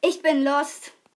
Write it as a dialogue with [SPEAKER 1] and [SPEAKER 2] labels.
[SPEAKER 1] Ich bin lost.